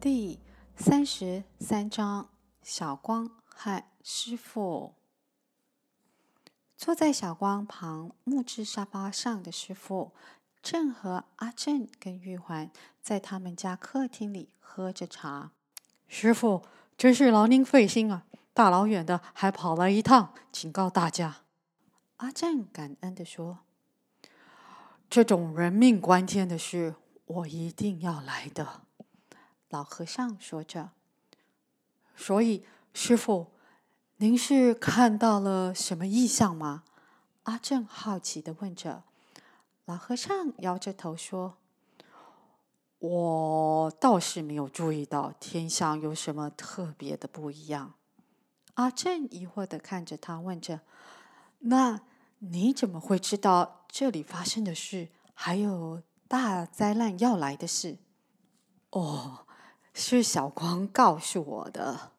第三十三章：小光和师傅。坐在小光旁木质沙发上的师傅，正和阿正跟玉环在他们家客厅里喝着茶。师傅，真是劳您费心啊，大老远的还跑来一趟，警告大家。阿正感恩地说：“这种人命关天的事，我一定要来的。”老和尚说着：“所以，师傅，您是看到了什么异象吗？”阿正好奇地问着。老和尚摇着头说：“我倒是没有注意到天上有什么特别的不一样。”阿正疑惑地看着他，问着：“那你怎么会知道这里发生的事，还有大灾难要来的事？”哦。是小光告诉我的。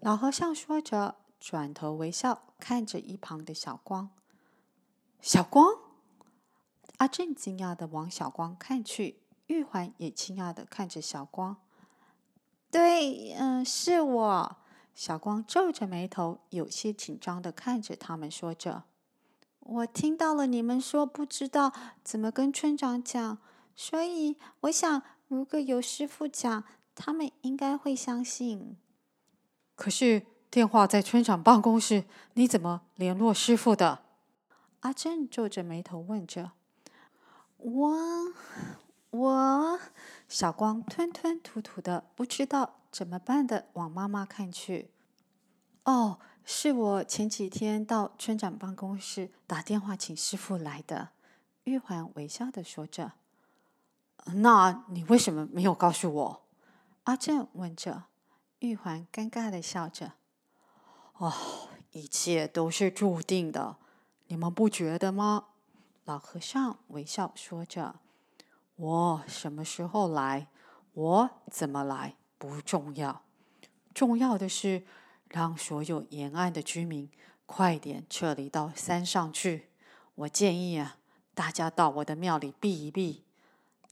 老和尚说着，转头微笑看着一旁的小光。小光？阿正惊讶地往小光看去，玉环也惊讶的看着小光。对，嗯，是我。小光皱着眉头，有些紧张的看着他们，说着：“我听到了你们说不知道怎么跟村长讲，所以我想，如果有师傅讲。”他们应该会相信。可是电话在村长办公室，你怎么联络师傅的？阿正皱着眉头问着。我，我，小光吞吞吐吐的，不知道怎么办的，往妈妈看去。哦，是我前几天到村长办公室打电话请师傅来的。玉环微笑的说着。那你为什么没有告诉我？阿正问着，玉环尴尬的笑着：“哦，一切都是注定的，你们不觉得吗？”老和尚微笑说着：“我什么时候来，我怎么来不重要，重要的是让所有沿岸的居民快点撤离到山上去。我建议啊，大家到我的庙里避一避。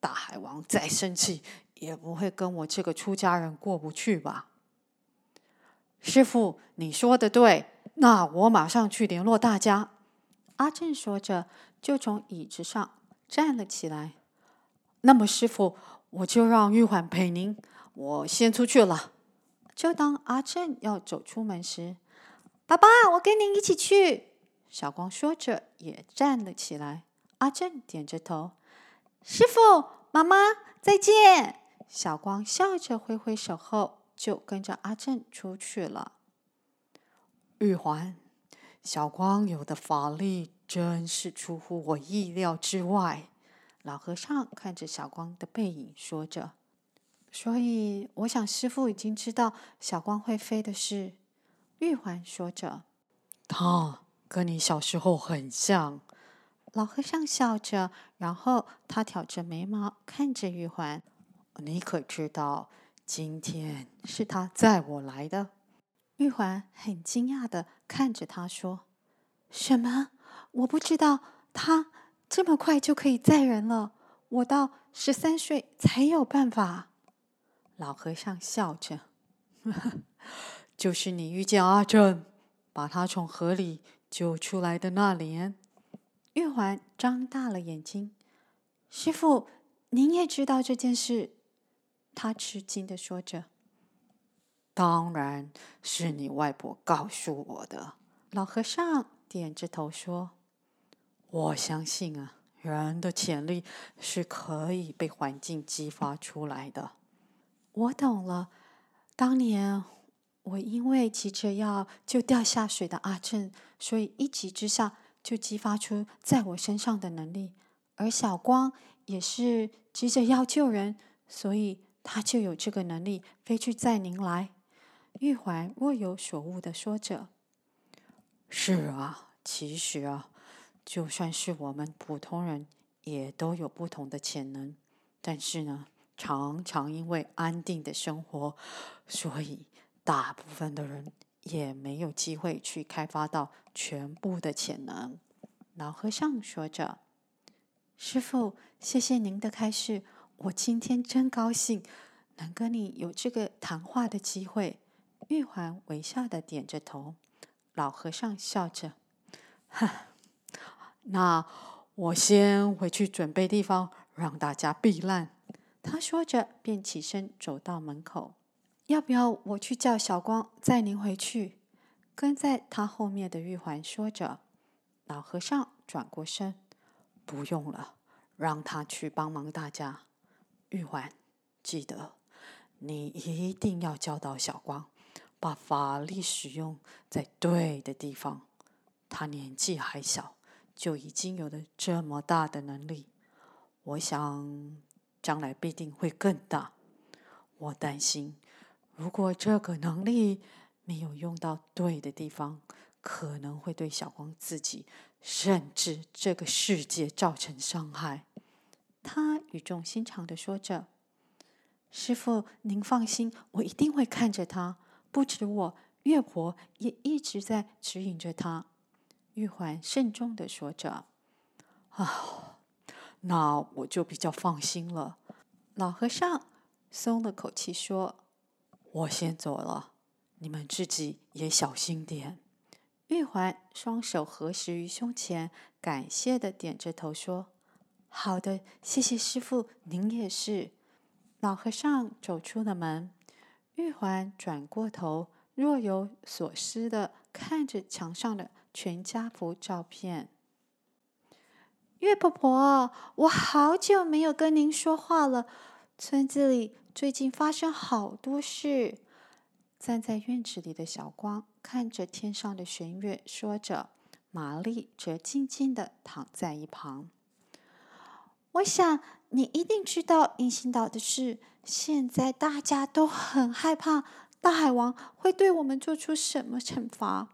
大海王再生气。”也不会跟我这个出家人过不去吧？师傅，你说的对，那我马上去联络大家。阿正说着，就从椅子上站了起来。那么，师傅，我就让玉环陪您，我先出去了。就当阿正要走出门时，爸爸，我跟您一起去。小光说着，也站了起来。阿正点着头，师傅，妈妈，再见。小光笑着挥挥手后，就跟着阿正出去了。玉环，小光有的法力真是出乎我意料之外。老和尚看着小光的背影，说着：“所以，我想师傅已经知道小光会飞的事。”玉环说着：“他跟你小时候很像。”老和尚笑着，然后他挑着眉毛看着玉环。你可知道，今天是他载我来的？玉环很惊讶的看着他说：“什么？我不知道他这么快就可以载人了。我到十三岁才有办法。”老和尚笑着：“ 就是你遇见阿正，把他从河里救出来的那年。”玉环张大了眼睛：“师傅，您也知道这件事？”他吃惊的说着：“当然是你外婆告诉我的。”老和尚点着头说：“我相信啊，人的潜力是可以被环境激发出来的。”我懂了。当年我因为急着要救掉下水的阿正，所以一急之下就激发出在我身上的能力。而小光也是急着要救人，所以。他就有这个能力飞去载您来。玉环若有所悟地说着：“是啊，其实啊，就算是我们普通人，也都有不同的潜能。但是呢，常常因为安定的生活，所以大部分的人也没有机会去开发到全部的潜能。老和尚说着：“师傅，谢谢您的开示，我今天真高兴能跟你有这个谈话的机会。”玉环微笑的点着头。老和尚笑着：“ 哈，那我先回去准备地方，让大家避难。”他说着，便起身走到门口。要不要我去叫小光载您回去？跟在他后面的玉环说着。老和尚转过身：“不用了，让他去帮忙大家。”玉环，记得你一定要教导小光，把法力使用在对的地方。他年纪还小，就已经有了这么大的能力，我想将来必定会更大。我担心。如果这个能力没有用到对的地方，可能会对小光自己，甚至这个世界造成伤害。他语重心长地说着：“师傅，您放心，我一定会看着他。不止我，月婆也一直在指引着他。”玉环慎重的说着：“啊，那我就比较放心了。”老和尚松了口气说。我先走了，你们自己也小心点。玉环双手合十于胸前，感谢的点着头说：“好的，谢谢师傅，您也是。”老和尚走出了门，玉环转过头，若有所思的看着墙上的全家福照片。月婆婆，我好久没有跟您说话了，村子里。最近发生好多事。站在院子里的小光看着天上的弦月，说着；玛丽则静静地躺在一旁。我想你一定知道隐形岛的事。现在大家都很害怕大海王会对我们做出什么惩罚，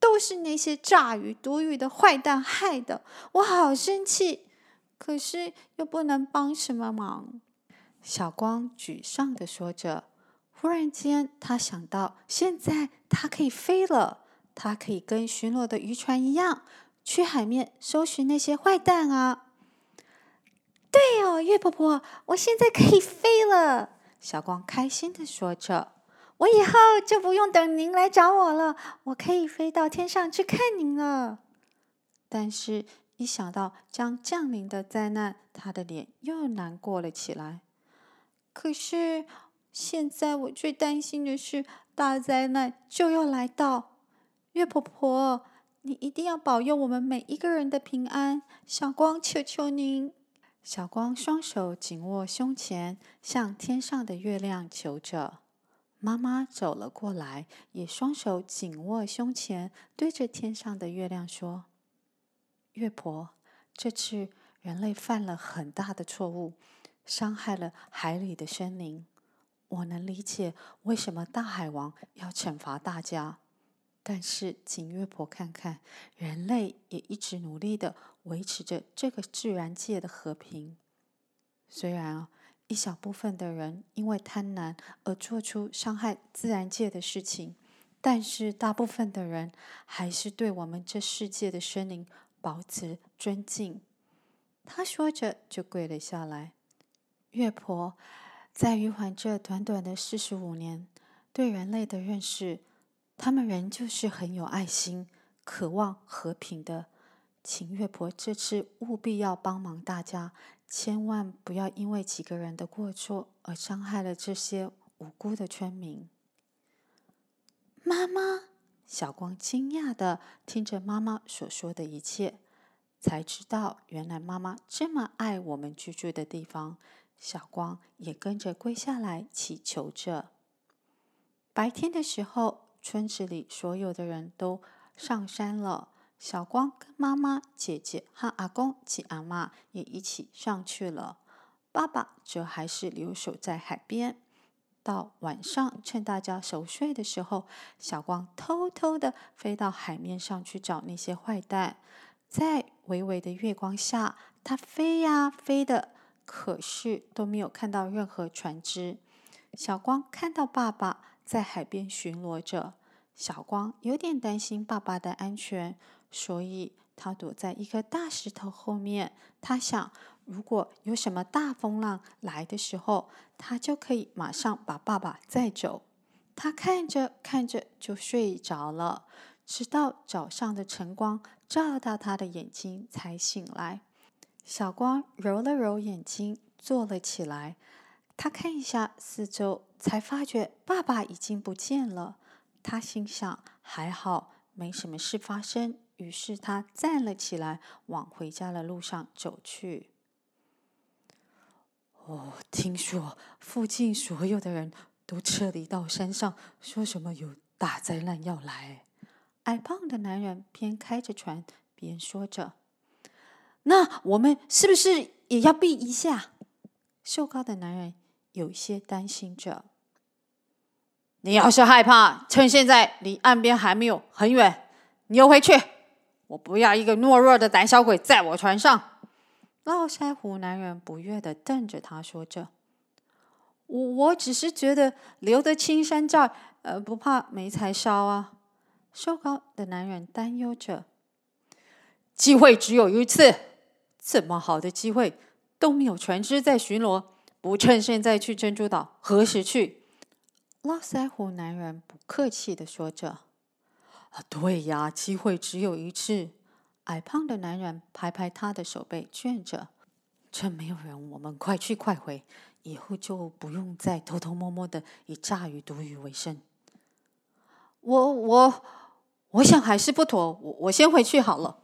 都是那些诈语、毒语的坏蛋害的。我好生气，可是又不能帮什么忙。小光沮丧地说着，忽然间，他想到，现在他可以飞了，他可以跟巡逻的渔船一样，去海面搜寻那些坏蛋啊！对哦，月婆婆，我现在可以飞了。小光开心地说着：“我以后就不用等您来找我了，我可以飞到天上去看您了。”但是，一想到将降临的灾难，他的脸又难过了起来。可是，现在我最担心的是大灾难就要来到。月婆婆，你一定要保佑我们每一个人的平安。小光，求求您！小光双手紧握胸前，向天上的月亮求着。妈妈走了过来，也双手紧握胸前，对着天上的月亮说：“月婆，这次人类犯了很大的错误。”伤害了海里的生灵，我能理解为什么大海王要惩罚大家。但是，请月婆看看，人类也一直努力的维持着这个自然界的和平。虽然，一小部分的人因为贪婪而做出伤害自然界的事情，但是大部分的人还是对我们这世界的生灵保持尊敬。他说着，就跪了下来。月婆在余环这短短的四十五年对人类的认识，他们仍旧是很有爱心、渴望和平的。请月婆这次务必要帮忙大家，千万不要因为几个人的过错而伤害了这些无辜的村民。妈妈，小光惊讶地听着妈妈所说的一切，才知道原来妈妈这么爱我们居住的地方。小光也跟着跪下来祈求着。白天的时候，村子里所有的人都上山了。小光跟妈妈、姐姐和阿公及阿妈也一起上去了。爸爸则还是留守在海边。到晚上，趁大家熟睡的时候，小光偷偷的飞到海面上去找那些坏蛋。在微微的月光下，他飞呀飞的。可是都没有看到任何船只。小光看到爸爸在海边巡逻着。小光有点担心爸爸的安全，所以他躲在一颗大石头后面。他想，如果有什么大风浪来的时候，他就可以马上把爸爸载走。他看着看着就睡着了，直到早上的晨光照到他的眼睛才醒来。小光揉了揉眼睛，坐了起来。他看一下四周，才发觉爸爸已经不见了。他心想：还好没什么事发生。于是他站了起来，往回家的路上走去。哦，听说附近所有的人。都撤离到山上，说什么有大灾难要来。矮胖的男人边开着船边说着：“那我们是不是也要避一下？”瘦高的男人有些担心着：“你要是害怕，趁现在离岸边还没有很远，你游回去。我不要一个懦弱的胆小鬼在我船上。”络腮胡男人不悦地瞪着他说着。我我只是觉得留得青山在，呃，不怕没柴烧啊。瘦高的男人担忧着。机会只有一次，这么好的机会都没有船只在巡逻，不趁现在去珍珠岛，何时去？络腮胡男人不客气地说着。对呀，机会只有一次。矮胖的男人拍拍他的手背，劝着。趁没有人，我们快去快回。以后就不用再偷偷摸摸的以炸鱼毒鱼为生。我我我想还是不妥，我我先回去好了。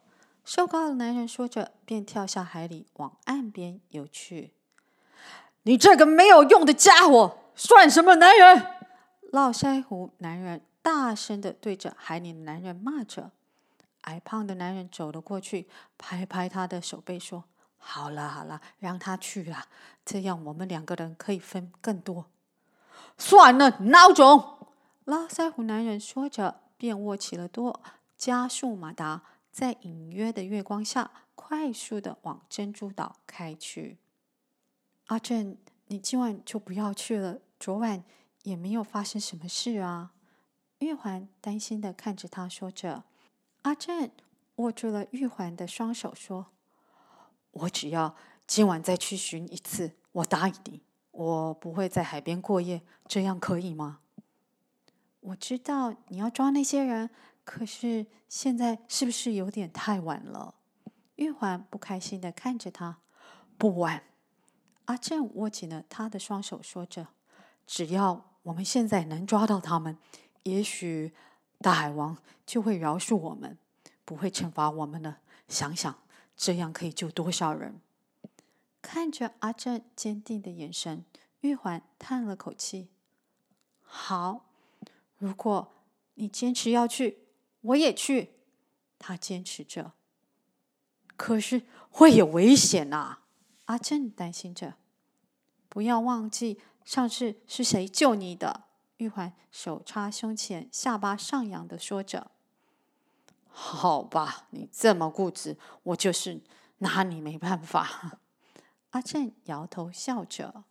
瘦高的男人说着，便跳下海里往岸边游去。你这个没有用的家伙，算什么男人？络腮胡男人大声的对着海里的男人骂着。矮胖的男人走了过去，拍拍他的手背说。好了好了，让他去了，这样我们两个人可以分更多。算了，孬种！络腮胡男人说着，便握起了舵，加速马达，在隐约的月光下，快速的往珍珠岛开去。阿正，你今晚就不要去了，昨晚也没有发生什么事啊。玉环担心的看着他，说着。阿正握住了玉环的双手，说。我只要今晚再去寻一次，我答应你，我不会在海边过夜，这样可以吗？我知道你要抓那些人，可是现在是不是有点太晚了？玉环不开心的看着他。不晚。阿正握紧了他的双手，说着：“只要我们现在能抓到他们，也许大海王就会饶恕我们，不会惩罚我们了。想想。”这样可以救多少人？看着阿正坚定的眼神，玉环叹了口气。好，如果你坚持要去，我也去。他坚持着。可是会有危险呐！阿正担心着。不要忘记上次是谁救你的？玉环手插胸前，下巴上扬的说着。好吧，你这么固执，我就是拿你没办法。阿正摇头笑着。